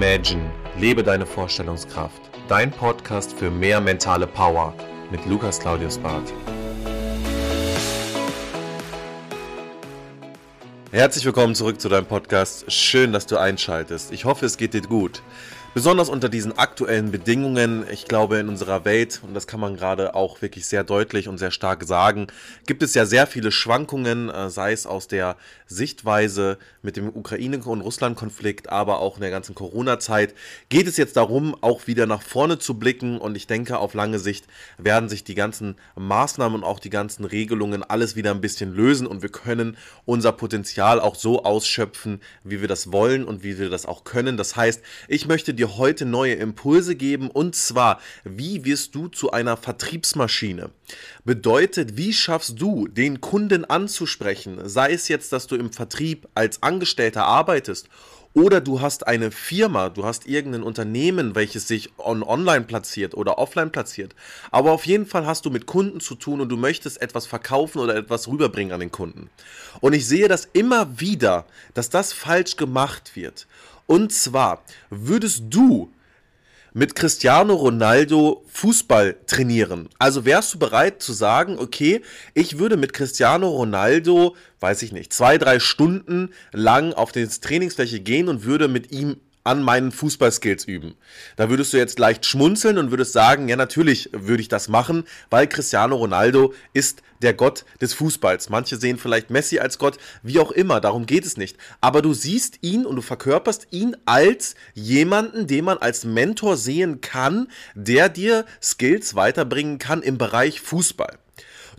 Imagine, lebe deine Vorstellungskraft. Dein Podcast für mehr mentale Power mit Lukas Claudius Barth. Herzlich willkommen zurück zu deinem Podcast. Schön, dass du einschaltest. Ich hoffe, es geht dir gut. Besonders unter diesen aktuellen Bedingungen, ich glaube in unserer Welt, und das kann man gerade auch wirklich sehr deutlich und sehr stark sagen, gibt es ja sehr viele Schwankungen, äh, sei es aus der Sichtweise mit dem Ukraine- und Russland-Konflikt, aber auch in der ganzen Corona-Zeit, geht es jetzt darum, auch wieder nach vorne zu blicken und ich denke, auf lange Sicht werden sich die ganzen Maßnahmen und auch die ganzen Regelungen alles wieder ein bisschen lösen und wir können unser Potenzial auch so ausschöpfen, wie wir das wollen und wie wir das auch können. Das heißt, ich möchte dir heute neue Impulse geben und zwar, wie wirst du zu einer Vertriebsmaschine? Bedeutet, wie schaffst du, den Kunden anzusprechen? Sei es jetzt, dass du im Vertrieb als Angestellter arbeitest oder du hast eine Firma, du hast irgendein Unternehmen, welches sich on online platziert oder offline platziert. Aber auf jeden Fall hast du mit Kunden zu tun und du möchtest etwas verkaufen oder etwas rüberbringen an den Kunden. Und ich sehe das immer wieder, dass das falsch gemacht wird. Und zwar würdest du mit Cristiano Ronaldo Fußball trainieren. Also wärst du bereit zu sagen, okay, ich würde mit Cristiano Ronaldo, weiß ich nicht, zwei, drei Stunden lang auf die Trainingsfläche gehen und würde mit ihm an meinen Fußballskills üben. Da würdest du jetzt leicht schmunzeln und würdest sagen, ja natürlich würde ich das machen, weil Cristiano Ronaldo ist der Gott des Fußballs. Manche sehen vielleicht Messi als Gott, wie auch immer, darum geht es nicht. Aber du siehst ihn und du verkörperst ihn als jemanden, den man als Mentor sehen kann, der dir Skills weiterbringen kann im Bereich Fußball.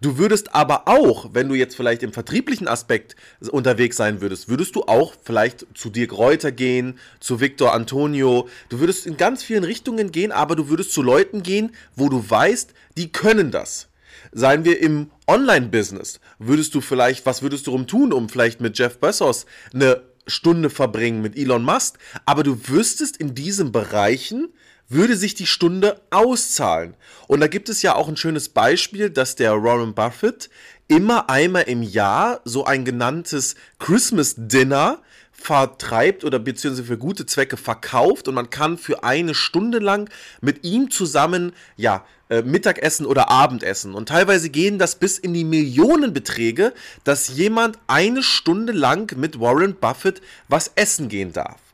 Du würdest aber auch, wenn du jetzt vielleicht im vertrieblichen Aspekt unterwegs sein würdest, würdest du auch vielleicht zu Dirk Reuter gehen, zu Victor Antonio. Du würdest in ganz vielen Richtungen gehen, aber du würdest zu Leuten gehen, wo du weißt, die können das. Seien wir im Online-Business, würdest du vielleicht, was würdest du tun, um vielleicht mit Jeff Bezos eine Stunde verbringen mit Elon Musk, aber du wüsstest in diesen Bereichen, würde sich die Stunde auszahlen. Und da gibt es ja auch ein schönes Beispiel, dass der Warren Buffett immer einmal im Jahr so ein genanntes Christmas Dinner vertreibt oder beziehungsweise für gute Zwecke verkauft und man kann für eine Stunde lang mit ihm zusammen, ja, äh, Mittagessen oder Abendessen. Und teilweise gehen das bis in die Millionenbeträge, dass jemand eine Stunde lang mit Warren Buffett was essen gehen darf.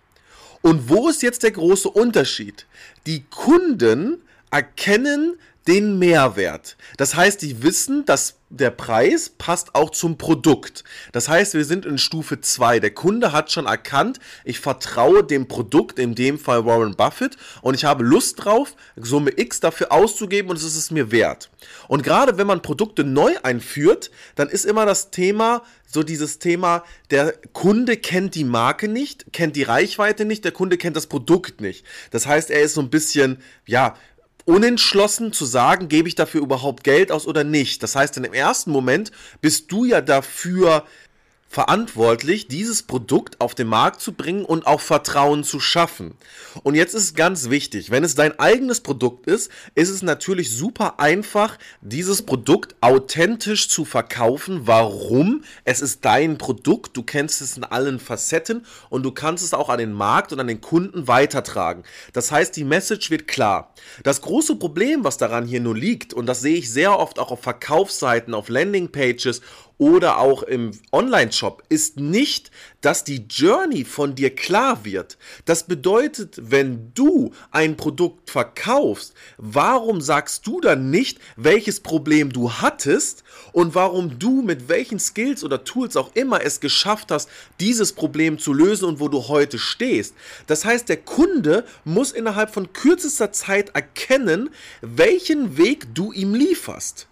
Und wo ist jetzt der große Unterschied? Die Kunden erkennen den Mehrwert. Das heißt, die wissen, dass der Preis passt auch zum Produkt. Das heißt, wir sind in Stufe 2. Der Kunde hat schon erkannt, ich vertraue dem Produkt, in dem Fall Warren Buffett, und ich habe Lust drauf, Summe X dafür auszugeben und es ist es mir wert. Und gerade wenn man Produkte neu einführt, dann ist immer das Thema, so dieses Thema, der Kunde kennt die Marke nicht, kennt die Reichweite nicht, der Kunde kennt das Produkt nicht. Das heißt, er ist so ein bisschen, ja, unentschlossen zu sagen, gebe ich dafür überhaupt Geld aus oder nicht. Das heißt, in dem ersten Moment bist du ja dafür verantwortlich, dieses Produkt auf den Markt zu bringen und auch Vertrauen zu schaffen. Und jetzt ist ganz wichtig, wenn es dein eigenes Produkt ist, ist es natürlich super einfach, dieses Produkt authentisch zu verkaufen. Warum? Es ist dein Produkt, du kennst es in allen Facetten und du kannst es auch an den Markt und an den Kunden weitertragen. Das heißt, die Message wird klar. Das große Problem, was daran hier nur liegt, und das sehe ich sehr oft auch auf Verkaufsseiten, auf Landingpages oder auch im Online-Shop ist nicht, dass die Journey von dir klar wird. Das bedeutet, wenn du ein Produkt verkaufst, warum sagst du dann nicht, welches Problem du hattest und warum du mit welchen Skills oder Tools auch immer es geschafft hast, dieses Problem zu lösen und wo du heute stehst. Das heißt, der Kunde muss innerhalb von kürzester Zeit erkennen, welchen Weg du ihm lieferst.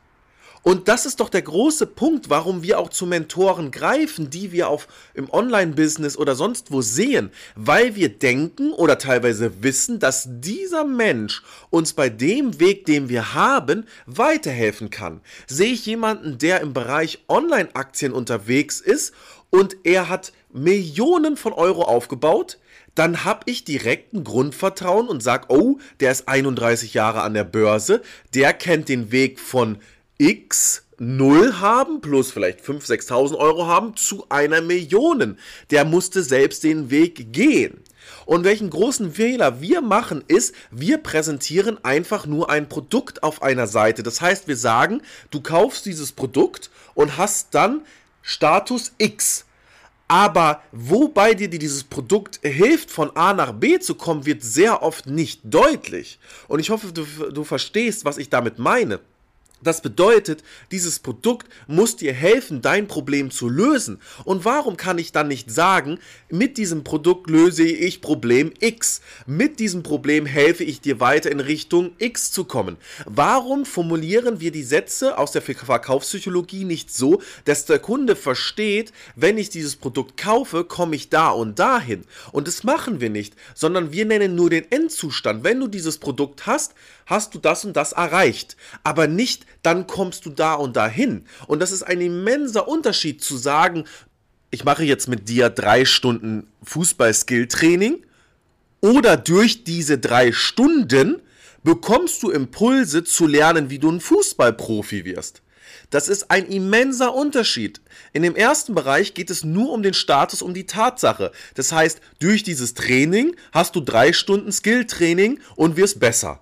Und das ist doch der große Punkt, warum wir auch zu Mentoren greifen, die wir auf im Online-Business oder sonst wo sehen, weil wir denken oder teilweise wissen, dass dieser Mensch uns bei dem Weg, den wir haben, weiterhelfen kann. Sehe ich jemanden, der im Bereich Online-Aktien unterwegs ist und er hat Millionen von Euro aufgebaut, dann habe ich direkt ein Grundvertrauen und sage, oh, der ist 31 Jahre an der Börse, der kennt den Weg von X null haben, plus vielleicht 5.000, 6.000 Euro haben, zu einer Million. Der musste selbst den Weg gehen. Und welchen großen Fehler wir machen, ist, wir präsentieren einfach nur ein Produkt auf einer Seite. Das heißt, wir sagen, du kaufst dieses Produkt und hast dann Status X. Aber wobei dir dieses Produkt hilft, von A nach B zu kommen, wird sehr oft nicht deutlich. Und ich hoffe, du, du verstehst, was ich damit meine. Das bedeutet, dieses Produkt muss dir helfen, dein Problem zu lösen. Und warum kann ich dann nicht sagen, mit diesem Produkt löse ich Problem X. Mit diesem Problem helfe ich dir weiter in Richtung X zu kommen. Warum formulieren wir die Sätze aus der Verkaufspsychologie nicht so, dass der Kunde versteht, wenn ich dieses Produkt kaufe, komme ich da und dahin. Und das machen wir nicht, sondern wir nennen nur den Endzustand. Wenn du dieses Produkt hast, hast du das und das erreicht. Aber nicht, dann kommst du da und dahin. Und das ist ein immenser Unterschied zu sagen, ich mache jetzt mit dir drei Stunden Fußball-Skill-Training oder durch diese drei Stunden bekommst du Impulse zu lernen, wie du ein Fußballprofi wirst. Das ist ein immenser Unterschied. In dem ersten Bereich geht es nur um den Status, um die Tatsache. Das heißt, durch dieses Training hast du drei Stunden Skill-Training und wirst besser.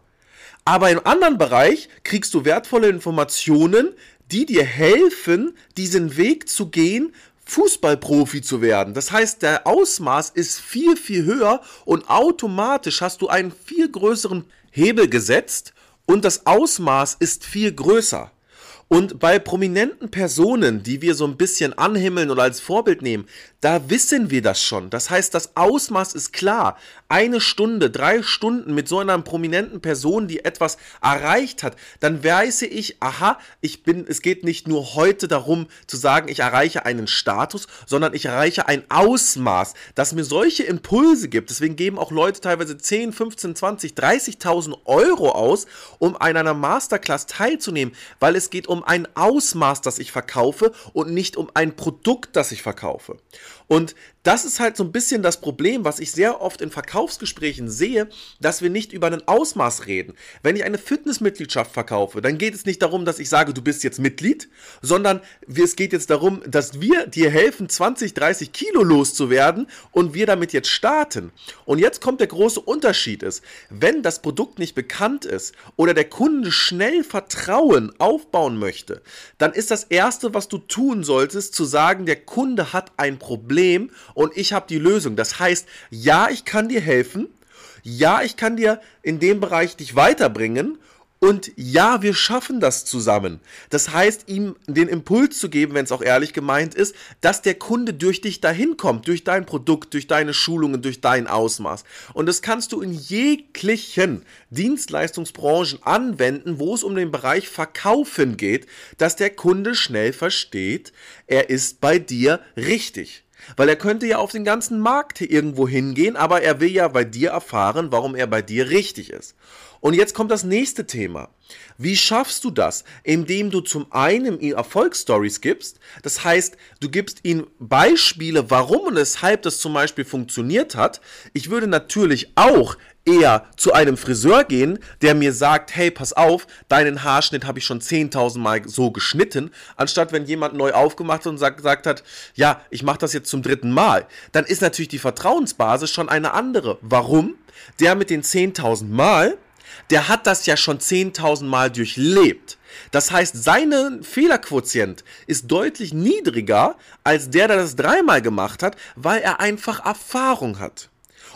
Aber im anderen Bereich kriegst du wertvolle Informationen, die dir helfen, diesen Weg zu gehen, Fußballprofi zu werden. Das heißt, der Ausmaß ist viel, viel höher und automatisch hast du einen viel größeren Hebel gesetzt und das Ausmaß ist viel größer. Und bei prominenten Personen, die wir so ein bisschen anhimmeln oder als Vorbild nehmen, da wissen wir das schon. Das heißt, das Ausmaß ist klar. Eine Stunde, drei Stunden mit so einer prominenten Person, die etwas erreicht hat, dann weiß ich, aha, ich bin, es geht nicht nur heute darum zu sagen, ich erreiche einen Status, sondern ich erreiche ein Ausmaß, das mir solche Impulse gibt. Deswegen geben auch Leute teilweise 10, 15, 20, 30.000 Euro aus, um an einer Masterclass teilzunehmen, weil es geht um um ein Ausmaß, das ich verkaufe und nicht um ein Produkt, das ich verkaufe. Und das ist halt so ein bisschen das Problem, was ich sehr oft in Verkaufsgesprächen sehe, dass wir nicht über ein Ausmaß reden. Wenn ich eine Fitnessmitgliedschaft verkaufe, dann geht es nicht darum, dass ich sage, du bist jetzt Mitglied, sondern es geht jetzt darum, dass wir dir helfen, 20, 30 Kilo loszuwerden und wir damit jetzt starten. Und jetzt kommt der große Unterschied ist, wenn das Produkt nicht bekannt ist oder der Kunde schnell Vertrauen aufbauen möchte, dann ist das erste, was du tun solltest, zu sagen, der Kunde hat ein Problem Problem und ich habe die Lösung. Das heißt, ja, ich kann dir helfen. Ja, ich kann dir in dem Bereich dich weiterbringen. Und ja, wir schaffen das zusammen. Das heißt, ihm den Impuls zu geben, wenn es auch ehrlich gemeint ist, dass der Kunde durch dich dahin kommt, durch dein Produkt, durch deine Schulungen, durch dein Ausmaß. Und das kannst du in jeglichen Dienstleistungsbranchen anwenden, wo es um den Bereich Verkaufen geht, dass der Kunde schnell versteht, er ist bei dir richtig. Weil er könnte ja auf den ganzen Markt irgendwo hingehen, aber er will ja bei dir erfahren, warum er bei dir richtig ist. Und jetzt kommt das nächste Thema. Wie schaffst du das? Indem du zum einen ihm Erfolgsstories gibst. Das heißt, du gibst ihm Beispiele, warum und weshalb das zum Beispiel funktioniert hat. Ich würde natürlich auch eher zu einem Friseur gehen, der mir sagt, hey, pass auf, deinen Haarschnitt habe ich schon 10.000 Mal so geschnitten, anstatt wenn jemand neu aufgemacht und sagt, gesagt hat, ja, ich mache das jetzt zum dritten Mal. Dann ist natürlich die Vertrauensbasis schon eine andere. Warum? Der mit den 10.000 Mal der hat das ja schon 10.000 Mal durchlebt. Das heißt, sein Fehlerquotient ist deutlich niedriger als der, der das dreimal gemacht hat, weil er einfach Erfahrung hat.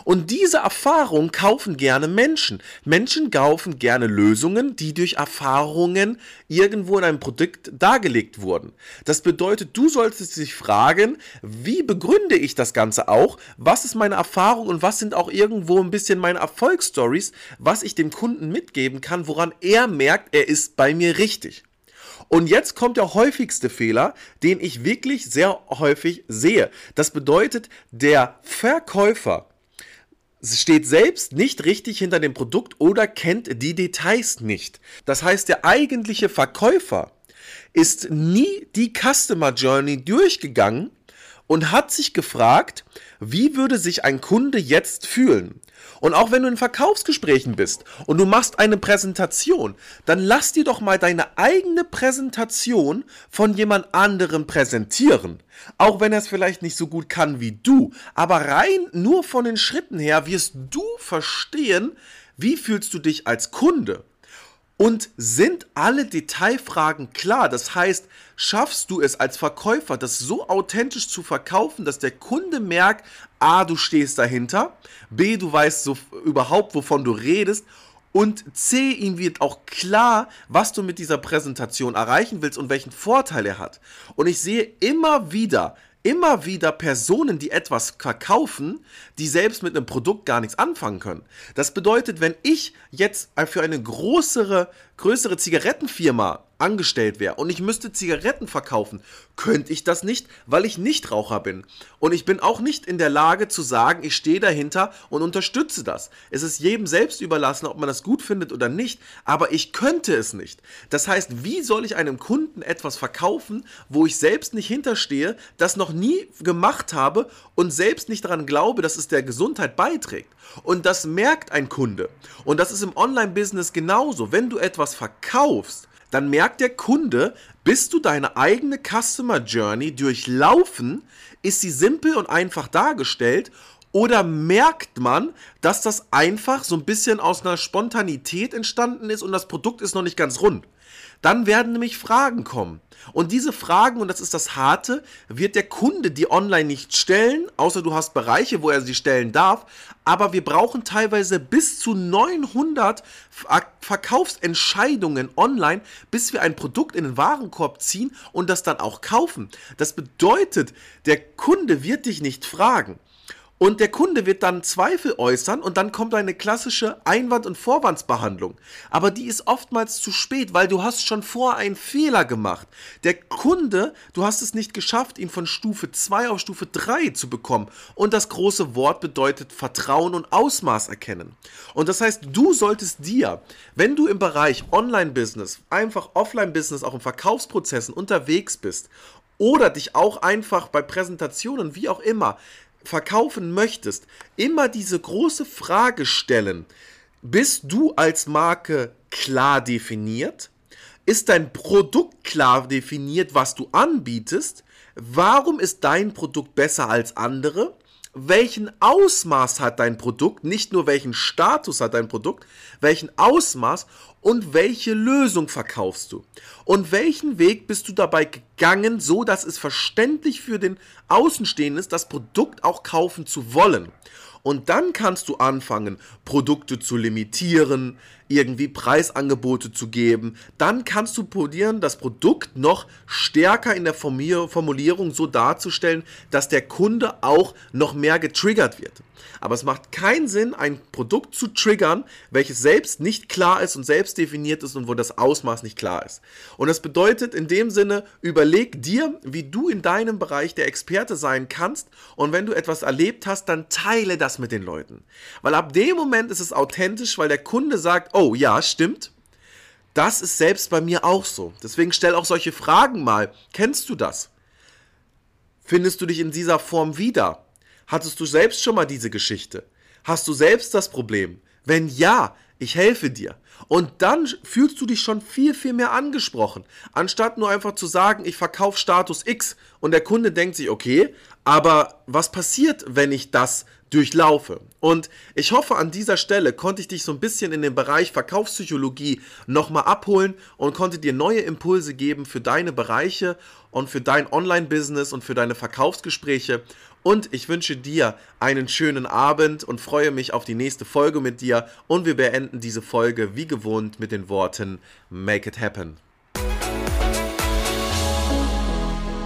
Und diese Erfahrung kaufen gerne Menschen. Menschen kaufen gerne Lösungen, die durch Erfahrungen irgendwo in einem Produkt dargelegt wurden. Das bedeutet, du solltest dich fragen, wie begründe ich das Ganze auch? Was ist meine Erfahrung und was sind auch irgendwo ein bisschen meine Erfolgsstories, was ich dem Kunden mitgeben kann, woran er merkt, er ist bei mir richtig. Und jetzt kommt der häufigste Fehler, den ich wirklich sehr häufig sehe. Das bedeutet, der Verkäufer steht selbst nicht richtig hinter dem Produkt oder kennt die Details nicht. Das heißt, der eigentliche Verkäufer ist nie die Customer Journey durchgegangen und hat sich gefragt, wie würde sich ein Kunde jetzt fühlen? Und auch wenn du in Verkaufsgesprächen bist und du machst eine Präsentation, dann lass dir doch mal deine eigene Präsentation von jemand anderem präsentieren. Auch wenn er es vielleicht nicht so gut kann wie du. Aber rein nur von den Schritten her wirst du verstehen, wie fühlst du dich als Kunde. Und sind alle Detailfragen klar? Das heißt, schaffst du es als Verkäufer, das so authentisch zu verkaufen, dass der Kunde merkt, a, du stehst dahinter, b, du weißt so überhaupt, wovon du redest und C, ihm wird auch klar, was du mit dieser Präsentation erreichen willst und welchen Vorteil er hat. Und ich sehe immer wieder immer wieder Personen, die etwas verkaufen, die selbst mit einem Produkt gar nichts anfangen können. Das bedeutet, wenn ich jetzt für eine größere, größere Zigarettenfirma angestellt wäre und ich müsste Zigaretten verkaufen, könnte ich das nicht, weil ich nicht Raucher bin. Und ich bin auch nicht in der Lage zu sagen, ich stehe dahinter und unterstütze das. Es ist jedem selbst überlassen, ob man das gut findet oder nicht, aber ich könnte es nicht. Das heißt, wie soll ich einem Kunden etwas verkaufen, wo ich selbst nicht hinterstehe, das noch nie gemacht habe und selbst nicht daran glaube, dass es der Gesundheit beiträgt? Und das merkt ein Kunde. Und das ist im Online-Business genauso. Wenn du etwas verkaufst, dann merkt der Kunde, bist du deine eigene Customer Journey durchlaufen, ist sie simpel und einfach dargestellt oder merkt man, dass das einfach so ein bisschen aus einer Spontanität entstanden ist und das Produkt ist noch nicht ganz rund? Dann werden nämlich Fragen kommen. Und diese Fragen, und das ist das Harte, wird der Kunde die online nicht stellen, außer du hast Bereiche, wo er sie stellen darf. Aber wir brauchen teilweise bis zu 900 Verkaufsentscheidungen online, bis wir ein Produkt in den Warenkorb ziehen und das dann auch kaufen. Das bedeutet, der Kunde wird dich nicht fragen. Und der Kunde wird dann Zweifel äußern und dann kommt eine klassische Einwand- und Vorwandsbehandlung. Aber die ist oftmals zu spät, weil du hast schon vor einen Fehler gemacht. Der Kunde, du hast es nicht geschafft, ihn von Stufe 2 auf Stufe 3 zu bekommen. Und das große Wort bedeutet Vertrauen und Ausmaß erkennen. Und das heißt, du solltest dir, wenn du im Bereich Online-Business, einfach Offline-Business, auch in Verkaufsprozessen unterwegs bist oder dich auch einfach bei Präsentationen, wie auch immer, verkaufen möchtest, immer diese große Frage stellen, bist du als Marke klar definiert? Ist dein Produkt klar definiert, was du anbietest? Warum ist dein Produkt besser als andere? Welchen Ausmaß hat dein Produkt, nicht nur welchen Status hat dein Produkt, welchen Ausmaß und welche Lösung verkaufst du? Und welchen Weg bist du dabei gegangen, so dass es verständlich für den Außenstehenden ist, das Produkt auch kaufen zu wollen? Und dann kannst du anfangen, Produkte zu limitieren, irgendwie Preisangebote zu geben. Dann kannst du probieren, das Produkt noch stärker in der Formulierung so darzustellen, dass der Kunde auch noch mehr getriggert wird. Aber es macht keinen Sinn, ein Produkt zu triggern, welches selbst nicht klar ist und selbst definiert ist und wo das Ausmaß nicht klar ist. Und das bedeutet in dem Sinne, überleg dir, wie du in deinem Bereich der Experte sein kannst und wenn du etwas erlebt hast, dann teile das mit den Leuten. Weil ab dem Moment ist es authentisch, weil der Kunde sagt, oh ja, stimmt. Das ist selbst bei mir auch so. Deswegen stell auch solche Fragen mal. Kennst du das? Findest du dich in dieser Form wieder? Hattest du selbst schon mal diese Geschichte? Hast du selbst das Problem? Wenn ja, ich helfe dir. Und dann fühlst du dich schon viel, viel mehr angesprochen. Anstatt nur einfach zu sagen, ich verkaufe Status X und der Kunde denkt sich, okay, aber was passiert, wenn ich das durchlaufe? Und ich hoffe, an dieser Stelle konnte ich dich so ein bisschen in den Bereich Verkaufspsychologie nochmal abholen und konnte dir neue Impulse geben für deine Bereiche und für dein Online-Business und für deine Verkaufsgespräche. Und ich wünsche dir einen schönen Abend und freue mich auf die nächste Folge mit dir. Und wir beenden diese Folge wie gewohnt mit den Worten Make it happen.